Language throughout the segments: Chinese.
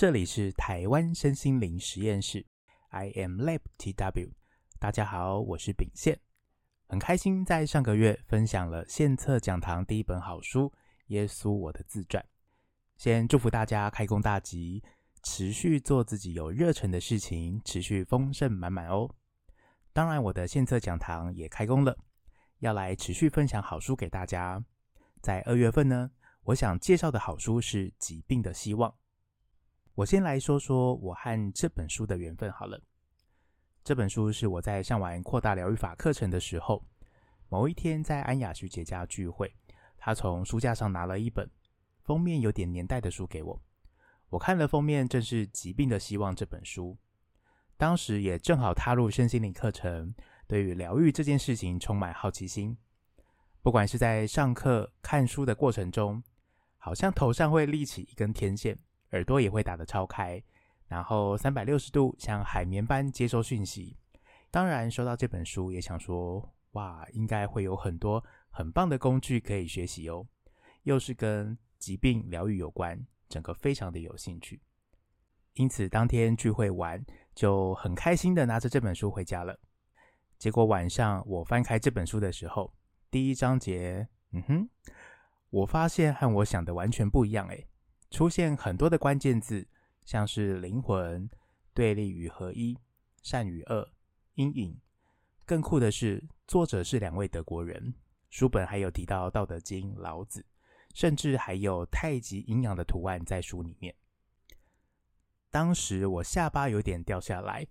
这里是台湾身心灵实验室，I am Lab TW。大家好，我是秉宪，很开心在上个月分享了献策讲堂第一本好书《耶稣我的自传》。先祝福大家开工大吉，持续做自己有热忱的事情，持续丰盛满满哦。当然，我的献策讲堂也开工了，要来持续分享好书给大家。在二月份呢，我想介绍的好书是《疾病的希望》。我先来说说我和这本书的缘分好了。这本书是我在上完扩大疗愈法课程的时候，某一天在安雅学姐家聚会，她从书架上拿了一本封面有点年代的书给我。我看了封面，正是《疾病的希望》这本书。当时也正好踏入身心灵课程，对于疗愈这件事情充满好奇心。不管是在上课看书的过程中，好像头上会立起一根天线。耳朵也会打得超开，然后三百六十度像海绵般接收讯息。当然，收到这本书也想说，哇，应该会有很多很棒的工具可以学习哦。又是跟疾病疗愈有关，整个非常的有兴趣。因此，当天聚会完就很开心的拿着这本书回家了。结果晚上我翻开这本书的时候，第一章节，嗯哼，我发现和我想的完全不一样诶。出现很多的关键字，像是灵魂、对立与合一、善与恶、阴影。更酷的是，作者是两位德国人。书本还有提到《道德经》、老子，甚至还有太极阴阳的图案在书里面。当时我下巴有点掉下来，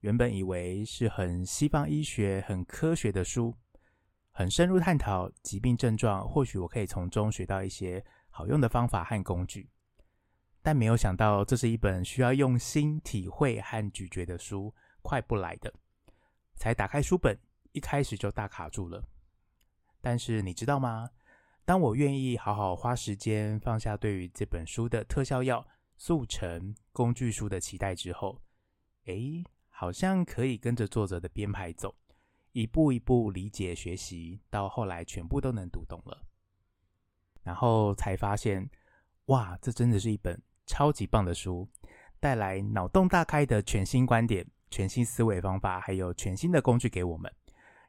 原本以为是很西方医学、很科学的书，很深入探讨疾病症状，或许我可以从中学到一些好用的方法和工具。但没有想到，这是一本需要用心体会和咀嚼的书，快不来的。才打开书本，一开始就大卡住了。但是你知道吗？当我愿意好好花时间，放下对于这本书的特效药、速成工具书的期待之后，诶，好像可以跟着作者的编排走，一步一步理解学习，到后来全部都能读懂了。然后才发现，哇，这真的是一本。超级棒的书，带来脑洞大开的全新观点、全新思维方法，还有全新的工具给我们，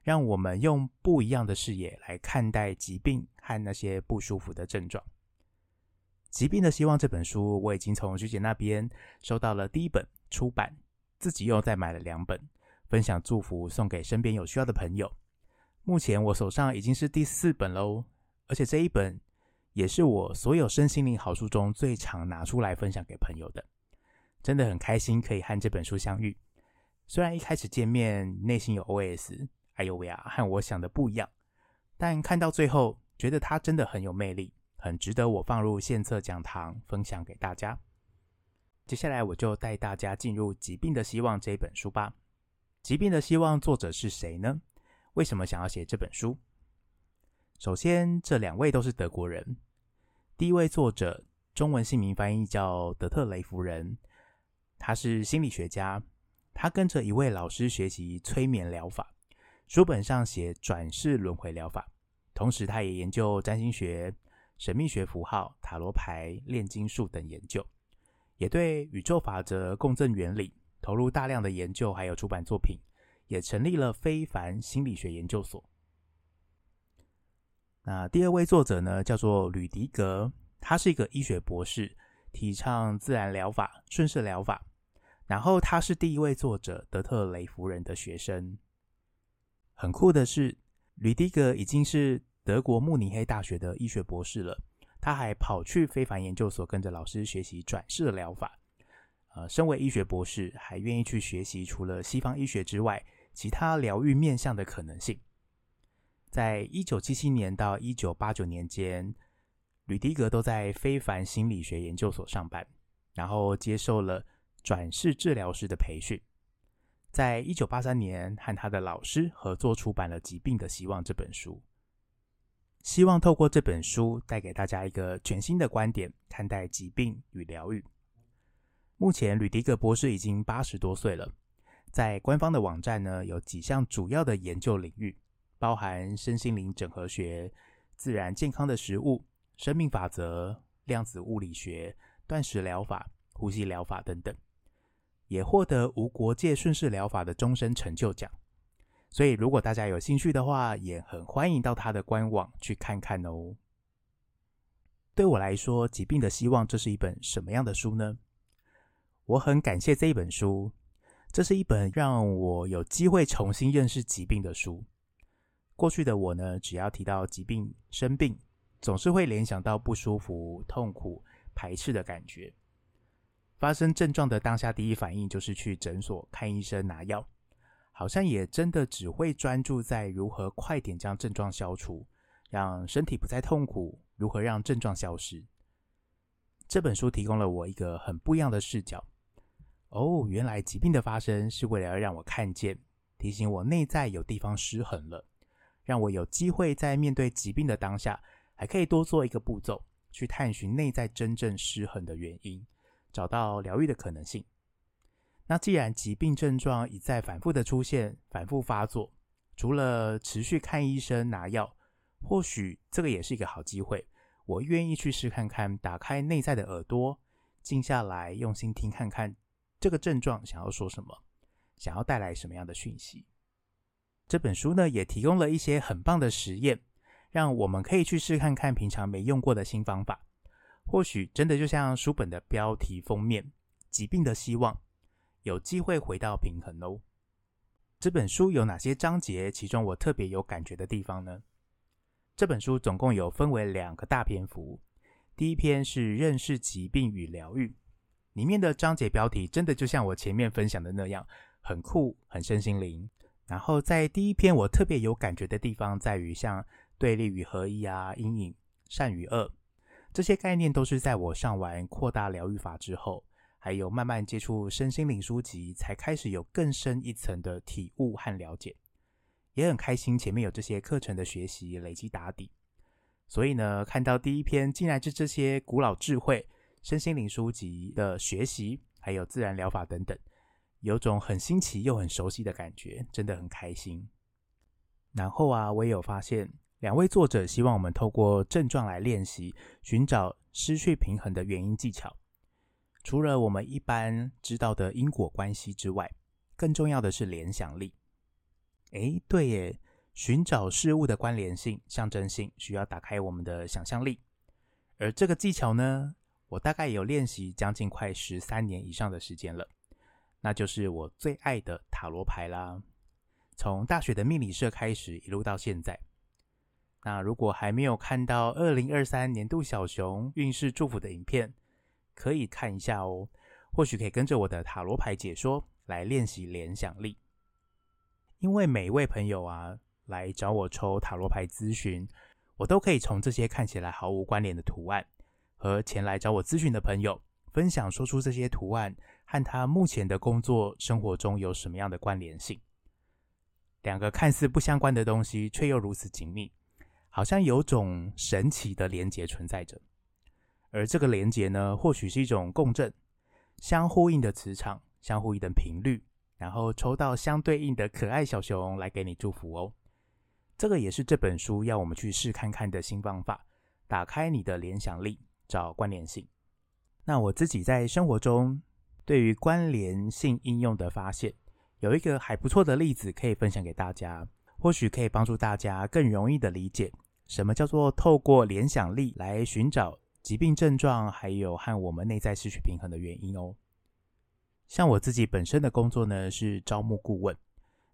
让我们用不一样的视野来看待疾病和那些不舒服的症状。《疾病的希望》这本书，我已经从学姐那边收到了第一本出版，自己又再买了两本，分享祝福送给身边有需要的朋友。目前我手上已经是第四本喽，而且这一本。也是我所有身心灵好书中最常拿出来分享给朋友的，真的很开心可以和这本书相遇。虽然一开始见面内心有 OS，哎呦喂呀，和我想的不一样，但看到最后，觉得它真的很有魅力，很值得我放入献策讲堂分享给大家。接下来我就带大家进入《疾病的希望》这本书吧。《疾病的希望》作者是谁呢？为什么想要写这本书？首先，这两位都是德国人。第一位作者，中文姓名翻译叫德特雷弗人，他是心理学家。他跟着一位老师学习催眠疗法，书本上写转世轮回疗法。同时，他也研究占星学、神秘学符号、塔罗牌、炼金术等研究，也对宇宙法则、共振原理投入大量的研究，还有出版作品，也成立了非凡心理学研究所。那第二位作者呢，叫做吕迪格，他是一个医学博士，提倡自然疗法、顺势疗法。然后他是第一位作者德特雷夫人的学生。很酷的是，吕迪格已经是德国慕尼黑大学的医学博士了，他还跑去非凡研究所跟着老师学习转世疗法。呃，身为医学博士，还愿意去学习除了西方医学之外，其他疗愈面向的可能性。在一九七七年到一九八九年间，吕迪格都在非凡心理学研究所上班，然后接受了转世治疗师的培训。在一九八三年，和他的老师合作出版了《疾病的希望》这本书，希望透过这本书带给大家一个全新的观点，看待疾病与疗愈。目前，吕迪格博士已经八十多岁了，在官方的网站呢，有几项主要的研究领域。包含身心灵整合学、自然健康的食物、生命法则、量子物理学、断食疗法、呼吸疗法等等，也获得无国界顺势疗法的终身成就奖。所以，如果大家有兴趣的话，也很欢迎到他的官网去看看哦。对我来说，《疾病的希望》这是一本什么样的书呢？我很感谢这一本书，这是一本让我有机会重新认识疾病的书。过去的我呢，只要提到疾病、生病，总是会联想到不舒服、痛苦、排斥的感觉。发生症状的当下，第一反应就是去诊所看医生拿药，好像也真的只会专注在如何快点将症状消除，让身体不再痛苦。如何让症状消失？这本书提供了我一个很不一样的视角。哦，原来疾病的发生是为了要让我看见，提醒我内在有地方失衡了，让我有机会在面对疾病的当下，还可以多做一个步骤，去探寻内在真正失衡的原因，找到疗愈的可能性。那既然疾病症状一再反复的出现，反复发作，除了持续看医生拿药，或许这个也是一个好机会。我愿意去试看看，打开内在的耳朵，静下来，用心听看看这个症状想要说什么，想要带来什么样的讯息。这本书呢，也提供了一些很棒的实验，让我们可以去试看看平常没用过的新方法。或许真的就像书本的标题封面，疾病的希望，有机会回到平衡哦。这本书有哪些章节？其中我特别有感觉的地方呢？这本书总共有分为两个大篇幅，第一篇是认识疾病与疗愈，里面的章节标题真的就像我前面分享的那样，很酷，很身心灵。然后在第一篇，我特别有感觉的地方在于像对立与合一啊、阴影、善与恶这些概念，都是在我上完扩大疗愈法之后，还有慢慢接触身心灵书籍，才开始有更深一层的体悟和了解。也很开心，前面有这些课程的学习累积打底，所以呢，看到第一篇竟然是这些古老智慧、身心灵书籍的学习，还有自然疗法等等，有种很新奇又很熟悉的感觉，真的很开心。然后啊，我也有发现，两位作者希望我们透过症状来练习，寻找失去平衡的原因技巧。除了我们一般知道的因果关系之外，更重要的是联想力。诶，对耶，寻找事物的关联性、象征性，需要打开我们的想象力。而这个技巧呢，我大概有练习将近快十三年以上的时间了。那就是我最爱的塔罗牌啦。从大学的命理社开始，一路到现在。那如果还没有看到二零二三年度小熊运势祝福的影片，可以看一下哦。或许可以跟着我的塔罗牌解说来练习联想力。因为每一位朋友啊来找我抽塔罗牌咨询，我都可以从这些看起来毫无关联的图案，和前来找我咨询的朋友分享，说出这些图案和他目前的工作生活中有什么样的关联性。两个看似不相关的东西，却又如此紧密，好像有种神奇的连结存在着。而这个连结呢，或许是一种共振，相呼应的磁场，相呼应的频率。然后抽到相对应的可爱小熊来给你祝福哦，这个也是这本书要我们去试看看的新方法，打开你的联想力，找关联性。那我自己在生活中对于关联性应用的发现，有一个还不错的例子可以分享给大家，或许可以帮助大家更容易的理解什么叫做透过联想力来寻找疾病症状，还有和我们内在失去平衡的原因哦。像我自己本身的工作呢，是招募顾问，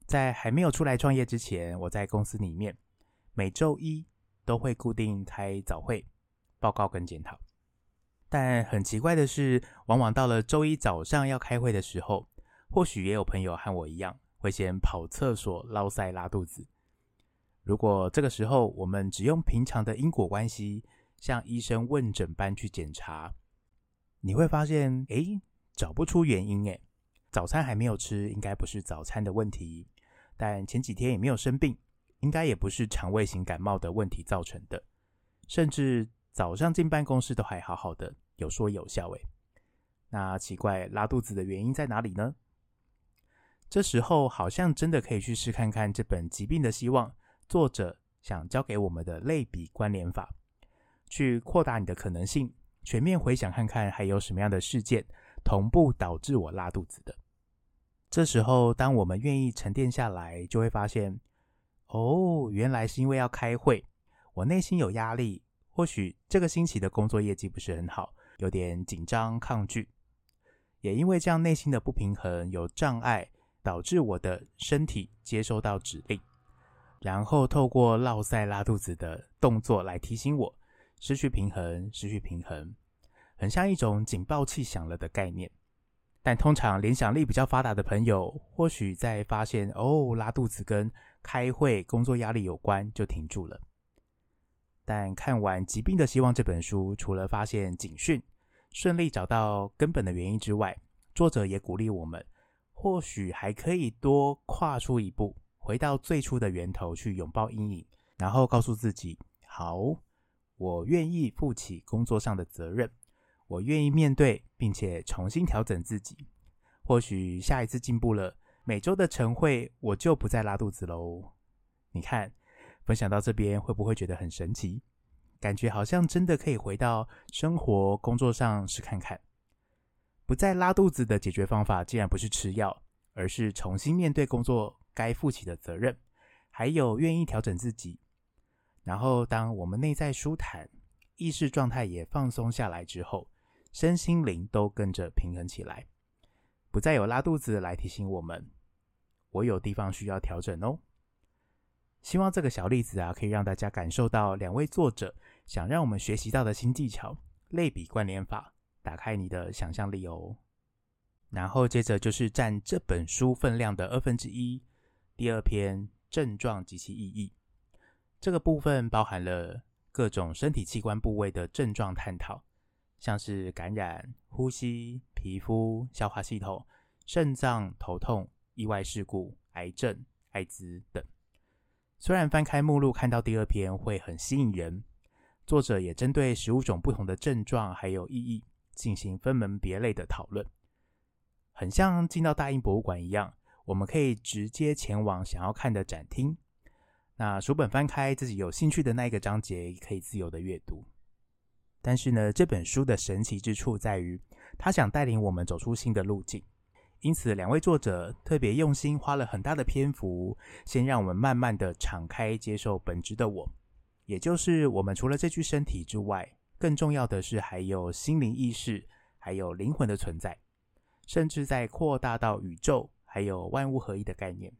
在还没有出来创业之前，我在公司里面每周一都会固定开早会报告跟检讨。但很奇怪的是，往往到了周一早上要开会的时候，或许也有朋友和我一样，会先跑厕所、落塞、拉肚子。如果这个时候我们只用平常的因果关系，像医生问诊般去检查，你会发现，诶。找不出原因诶，早餐还没有吃，应该不是早餐的问题。但前几天也没有生病，应该也不是肠胃型感冒的问题造成的。甚至早上进办公室都还好好的，有说有笑诶。那奇怪，拉肚子的原因在哪里呢？这时候好像真的可以去试看看这本《疾病的希望》，作者想教给我们的类比关联法，去扩大你的可能性，全面回想看看还有什么样的事件。同步导致我拉肚子的。这时候，当我们愿意沉淀下来，就会发现，哦，原来是因为要开会，我内心有压力，或许这个星期的工作业绩不是很好，有点紧张抗拒。也因为这样内心的不平衡有障碍，导致我的身体接收到指令，然后透过落赛拉肚子的动作来提醒我失去平衡，失去平衡，很像一种警报器响了的概念。但通常联想力比较发达的朋友，或许在发现哦拉肚子跟开会工作压力有关，就停住了。但看完《疾病的希望》这本书，除了发现警讯，顺利找到根本的原因之外，作者也鼓励我们，或许还可以多跨出一步，回到最初的源头去拥抱阴影，然后告诉自己：好，我愿意负起工作上的责任，我愿意面对，并且重新调整自己。或许下一次进步了，每周的晨会我就不再拉肚子喽。你看，分享到这边会不会觉得很神奇？感觉好像真的可以回到生活、工作上试看看，不再拉肚子的解决方法，竟然不是吃药，而是重新面对工作该负起的责任，还有愿意调整自己。然后，当我们内在舒坦，意识状态也放松下来之后，身心灵都跟着平衡起来，不再有拉肚子来提醒我们，我有地方需要调整哦。希望这个小例子啊，可以让大家感受到两位作者想让我们学习到的新技巧——类比关联法，打开你的想象力哦。然后接着就是占这本书分量的二分之一，第二篇症状及其意义。这个部分包含了各种身体器官部位的症状探讨，像是感染、呼吸、皮肤、消化系统、肾脏、头痛、意外事故、癌症、艾滋等。虽然翻开目录看到第二篇会很吸引人，作者也针对十五种不同的症状还有意义进行分门别类的讨论，很像进到大英博物馆一样，我们可以直接前往想要看的展厅。那书本翻开自己有兴趣的那一个章节，可以自由的阅读。但是呢，这本书的神奇之处在于，他想带领我们走出新的路径。因此，两位作者特别用心，花了很大的篇幅，先让我们慢慢的敞开接受本质的我，也就是我们除了这具身体之外，更重要的是还有心灵意识，还有灵魂的存在，甚至在扩大到宇宙，还有万物合一的概念。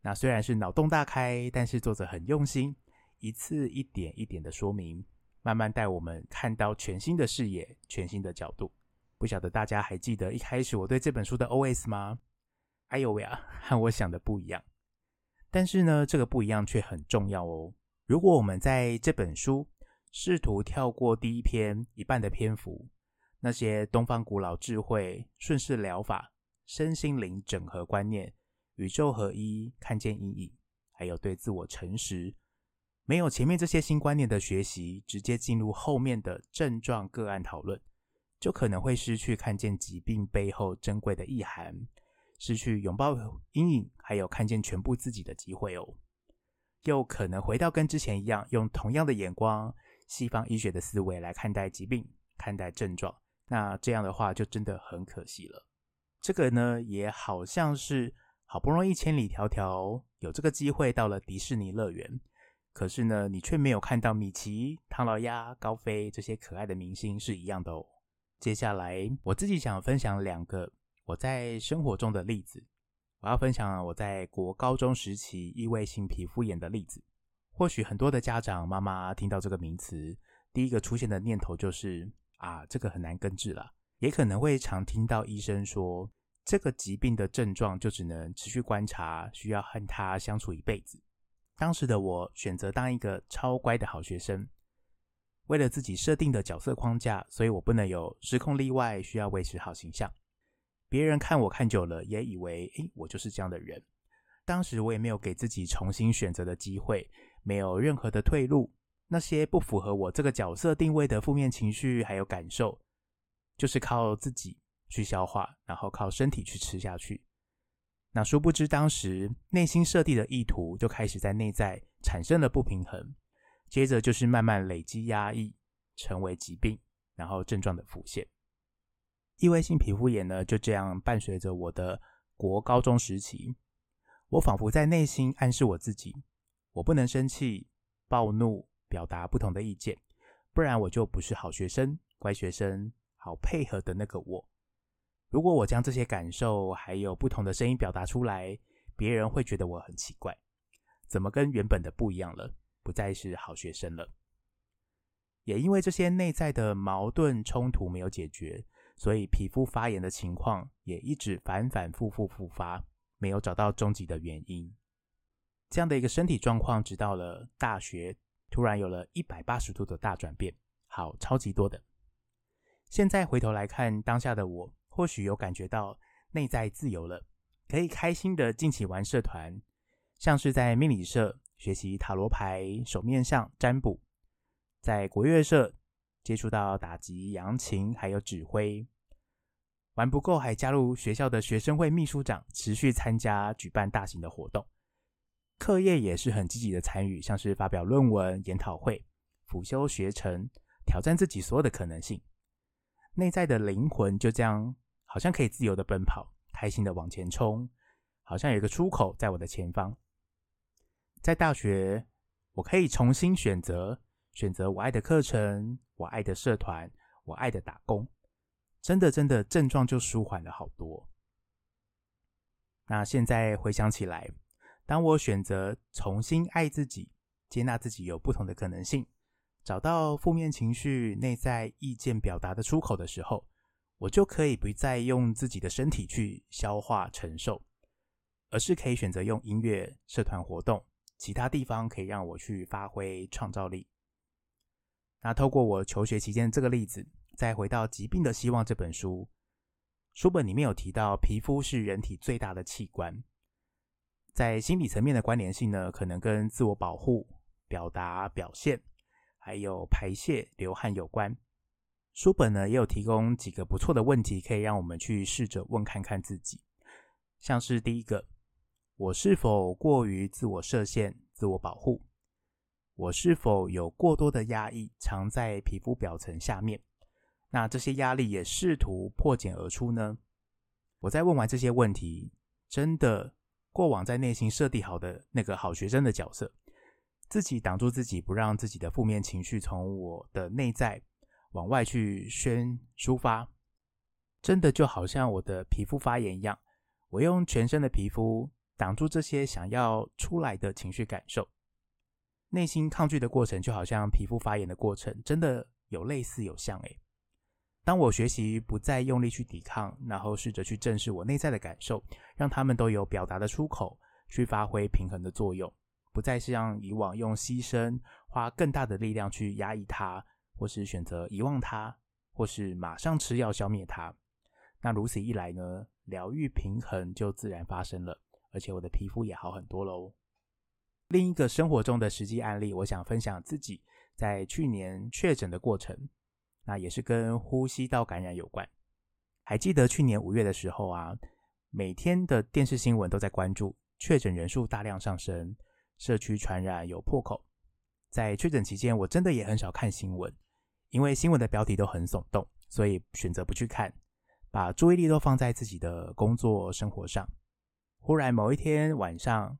那虽然是脑洞大开，但是作者很用心，一次一点一点的说明，慢慢带我们看到全新的视野，全新的角度。不晓得大家还记得一开始我对这本书的 OS 吗？哎呦喂啊，和我想的不一样。但是呢，这个不一样却很重要哦。如果我们在这本书试图跳过第一篇一半的篇幅，那些东方古老智慧、顺势疗法、身心灵整合观念、宇宙合一、看见阴影，还有对自我诚实，没有前面这些新观念的学习，直接进入后面的症状个案讨论。就可能会失去看见疾病背后珍贵的意涵，失去拥抱阴影，还有看见全部自己的机会哦。又可能回到跟之前一样，用同样的眼光，西方医学的思维来看待疾病、看待症状。那这样的话，就真的很可惜了。这个呢，也好像是好不容易千里迢迢有这个机会到了迪士尼乐园，可是呢，你却没有看到米奇、唐老鸭、高飞这些可爱的明星是一样的哦。接下来，我自己想分享两个我在生活中的例子。我要分享我在国高中时期异位性皮肤炎的例子。或许很多的家长妈妈听到这个名词，第一个出现的念头就是啊，这个很难根治了。也可能会常听到医生说，这个疾病的症状就只能持续观察，需要和他相处一辈子。当时的我选择当一个超乖的好学生。为了自己设定的角色框架，所以我不能有失控例外，需要维持好形象。别人看我看久了，也以为，诶，我就是这样的人。当时我也没有给自己重新选择的机会，没有任何的退路。那些不符合我这个角色定位的负面情绪还有感受，就是靠自己去消化，然后靠身体去吃下去。那殊不知，当时内心设定的意图就开始在内在产生了不平衡。接着就是慢慢累积压抑，成为疾病，然后症状的浮现。异位性皮肤炎呢，就这样伴随着我的国高中时期。我仿佛在内心暗示我自己：我不能生气、暴怒，表达不同的意见，不然我就不是好学生、乖学生、好配合的那个我。如果我将这些感受还有不同的声音表达出来，别人会觉得我很奇怪，怎么跟原本的不一样了？不再是好学生了。也因为这些内在的矛盾冲突没有解决，所以皮肤发炎的情况也一直反反复复复发，没有找到终极的原因。这样的一个身体状况，直到了大学，突然有了一百八十度的大转变，好，超级多的。现在回头来看当下的我，或许有感觉到内在自由了，可以开心的尽情玩社团，像是在命理社学习塔罗牌、手面相占卜。在国乐社接触到打击、扬琴，还有指挥，玩不够还加入学校的学生会秘书长，持续参加举办大型的活动。课业也是很积极的参与，像是发表论文、研讨会、辅修学程，挑战自己所有的可能性。内在的灵魂就这样，好像可以自由的奔跑，开心的往前冲，好像有一个出口在我的前方。在大学，我可以重新选择。选择我爱的课程，我爱的社团，我爱的打工，真的真的症状就舒缓了好多。那现在回想起来，当我选择重新爱自己，接纳自己有不同的可能性，找到负面情绪内在意见表达的出口的时候，我就可以不再用自己的身体去消化承受，而是可以选择用音乐、社团活动，其他地方可以让我去发挥创造力。那透过我求学期间这个例子，再回到《疾病的希望》这本书，书本里面有提到，皮肤是人体最大的器官，在心理层面的关联性呢，可能跟自我保护、表达、表现，还有排泄、流汗有关。书本呢也有提供几个不错的问题，可以让我们去试着问看看自己，像是第一个，我是否过于自我设限、自我保护？我是否有过多的压抑藏在皮肤表层下面？那这些压力也试图破茧而出呢？我在问完这些问题，真的过往在内心设定好的那个好学生的角色，自己挡住自己，不让自己的负面情绪从我的内在往外去宣抒发，真的就好像我的皮肤发炎一样，我用全身的皮肤挡住这些想要出来的情绪感受。内心抗拒的过程，就好像皮肤发炎的过程，真的有类似有像诶。当我学习不再用力去抵抗，然后试着去正视我内在的感受，让他们都有表达的出口，去发挥平衡的作用，不再是像以往用牺牲、花更大的力量去压抑它，或是选择遗忘它，或是马上吃药消灭它。那如此一来呢，疗愈平衡就自然发生了，而且我的皮肤也好很多喽。另一个生活中的实际案例，我想分享自己在去年确诊的过程，那也是跟呼吸道感染有关。还记得去年五月的时候啊，每天的电视新闻都在关注确诊人数大量上升，社区传染有破口。在确诊期间，我真的也很少看新闻，因为新闻的标题都很耸动，所以选择不去看，把注意力都放在自己的工作生活上。忽然某一天晚上，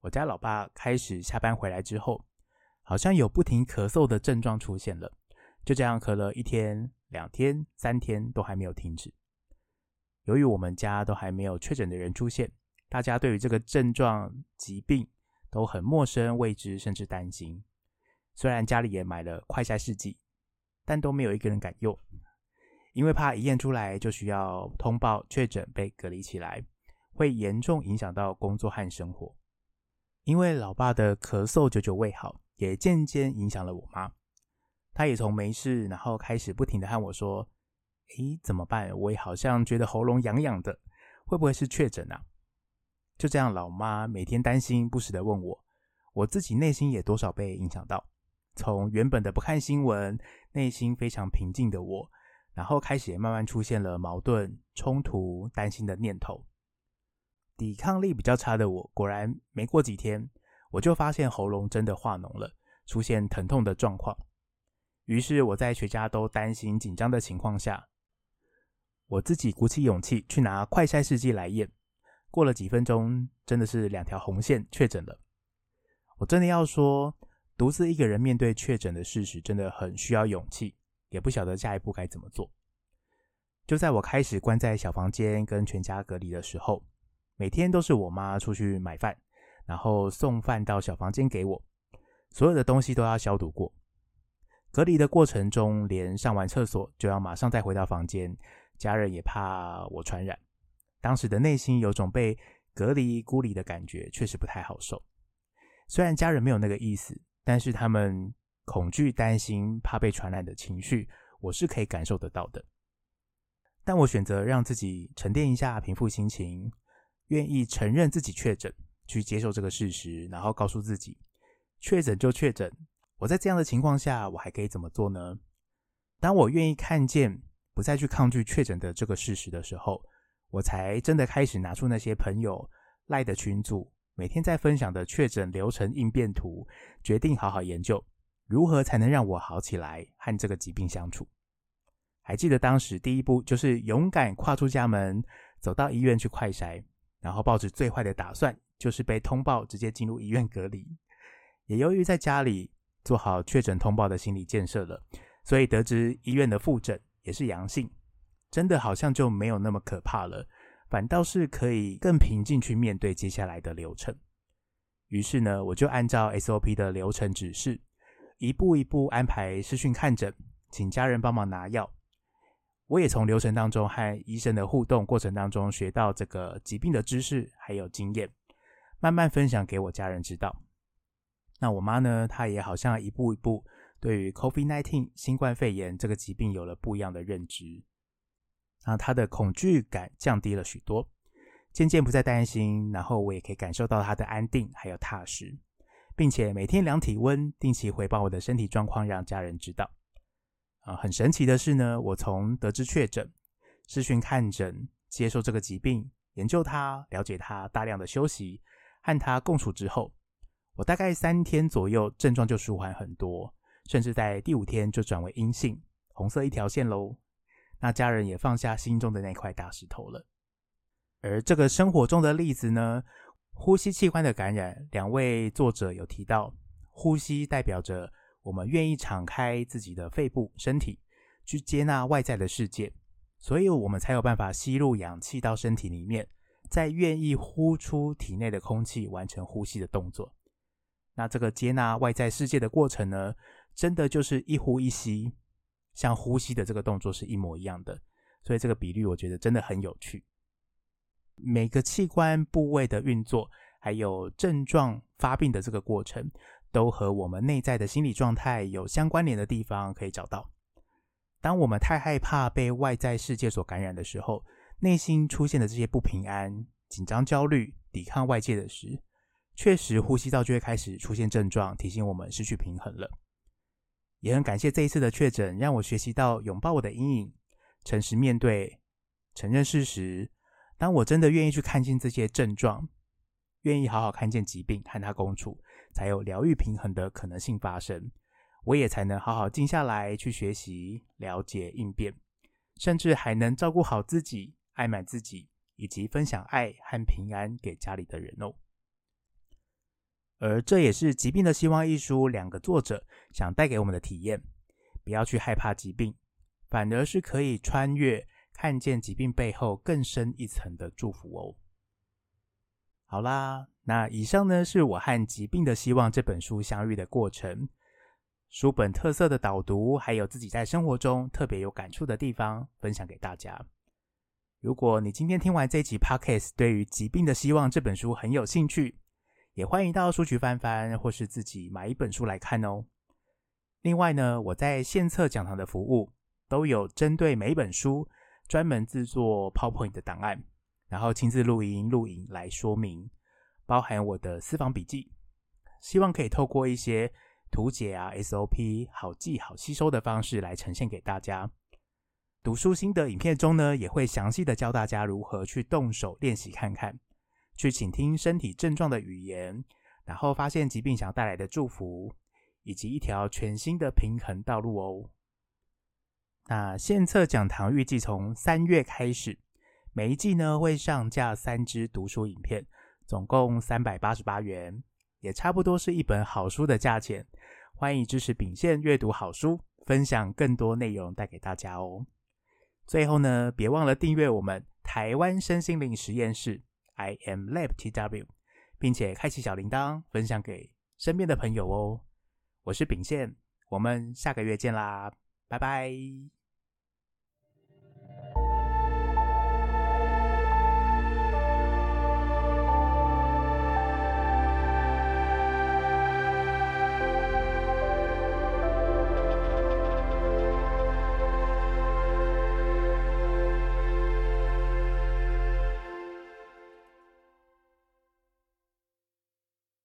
我家老爸开始下班回来之后，好像有不停咳嗽的症状出现了，就这样咳了一天、两天、三天都还没有停止。由于我们家都还没有确诊的人出现，大家对于这个症状、疾病都很陌生、未知，甚至担心。虽然家里也买了快筛试剂，但都没有一个人敢用，因为怕一验出来就需要通报确诊被隔离起来，会严重影响到工作和生活。因为老爸的咳嗽久久未好，也渐渐影响了我妈。她也从没事，然后开始不停的和我说：“诶，怎么办？我也好像觉得喉咙痒痒的，会不会是确诊啊？”就这样，老妈每天担心不时的问我，我自己内心也多少被影响到。从原本的不看新闻，内心非常平静的我，然后开始也慢慢出现了矛盾、冲突、担心的念头。抵抗力比较差的我，果然没过几天，我就发现喉咙真的化脓了，出现疼痛的状况。于是我在全家都担心紧张的情况下，我自己鼓起勇气去拿快筛试剂来验，过了几分钟，真的是两条红线确诊了。我真的要说，独自一个人面对确诊的事实，真的很需要勇气，也不晓得下一步该怎么做。就在我开始关在小房间跟全家隔离的时候，每天都是我妈出去买饭，然后送饭到小房间给我，所有的东西都要消毒过。隔离的过程中，连上完厕所就要马上再回到房间。家人也怕我传染，当时的内心有种被隔离孤立的感觉，确实不太好受。虽然家人没有那个意思，但是他们恐惧、担心、怕被传染的情绪，我是可以感受得到的。但我选择让自己沉淀一下，平复心情，愿意承认自己确诊，去接受这个事实，然后告诉自己，确诊就确诊。我在这样的情况下，我还可以怎么做呢？当我愿意看见。不再去抗拒确诊的这个事实的时候，我才真的开始拿出那些朋友赖的群组，每天在分享的确诊流程应变图，决定好好研究如何才能让我好起来，和这个疾病相处。还记得当时第一步就是勇敢跨出家门，走到医院去快筛，然后抱着最坏的打算，就是被通报直接进入医院隔离。也由于在家里做好确诊通报的心理建设了，所以得知医院的复诊。也是阳性，真的好像就没有那么可怕了，反倒是可以更平静去面对接下来的流程。于是呢，我就按照 SOP 的流程指示，一步一步安排视讯看诊，请家人帮忙拿药。我也从流程当中和医生的互动过程当中学到这个疾病的知识还有经验，慢慢分享给我家人知道。那我妈呢，她也好像一步一步。对于 COVID-19 新冠肺炎这个疾病有了不一样的认知，那她的恐惧感降低了许多，渐渐不再担心，然后我也可以感受到她的安定还有踏实，并且每天量体温，定期回报我的身体状况，让家人知道。啊，很神奇的是呢，我从得知确诊、视讯看诊、接受这个疾病、研究它、了解它、大量的休息和它共处之后，我大概三天左右症状就舒缓很多。甚至在第五天就转为阴性，红色一条线喽。那家人也放下心中的那块大石头了。而这个生活中的例子呢，呼吸器官的感染，两位作者有提到，呼吸代表着我们愿意敞开自己的肺部、身体，去接纳外在的世界，所以我们才有办法吸入氧气到身体里面，再愿意呼出体内的空气，完成呼吸的动作。那这个接纳外在世界的过程呢，真的就是一呼一吸，像呼吸的这个动作是一模一样的，所以这个比率我觉得真的很有趣。每个器官部位的运作，还有症状发病的这个过程，都和我们内在的心理状态有相关联的地方可以找到。当我们太害怕被外在世界所感染的时候，内心出现的这些不平安、紧张、焦虑、抵抗外界的时，确实呼吸道就会开始出现症状，提醒我们失去平衡了。也很感谢这一次的确诊，让我学习到拥抱我的阴影，诚实面对，承认事实。当我真的愿意去看见这些症状，愿意好好看见疾病，和它共处，才有疗愈平衡的可能性发生。我也才能好好静下来去学习、了解、应变，甚至还能照顾好自己、爱满自己，以及分享爱和平安给家里的人哦。而这也是《疾病的希望》一书两个作者想带给我们的体验：不要去害怕疾病，反而是可以穿越，看见疾病背后更深一层的祝福哦。好啦，那以上呢是我和《疾病的希望》这本书相遇的过程，书本特色的导读，还有自己在生活中特别有感触的地方，分享给大家。如果你今天听完这集 Podcast，对于《疾病的希望》这本书很有兴趣，也欢迎到书局翻翻，或是自己买一本书来看哦。另外呢，我在献策讲堂的服务都有针对每本书专门制作 PowerPoint 的档案，然后亲自录音录影来说明，包含我的私房笔记，希望可以透过一些图解啊 SOP 好记好吸收的方式来呈现给大家。读书心得影片中呢，也会详细的教大家如何去动手练习看看。去倾听身体症状的语言，然后发现疾病想要带来的祝福，以及一条全新的平衡道路哦。那献策讲堂预计从三月开始，每一季呢会上架三支读书影片，总共三百八十八元，也差不多是一本好书的价钱。欢迎支持秉宪阅读好书，分享更多内容带给大家哦。最后呢，别忘了订阅我们台湾身心灵实验室 （I M Lab TW，并且开启小铃铛，分享给身边的朋友哦。我是秉宪，我们下个月见啦。拜拜。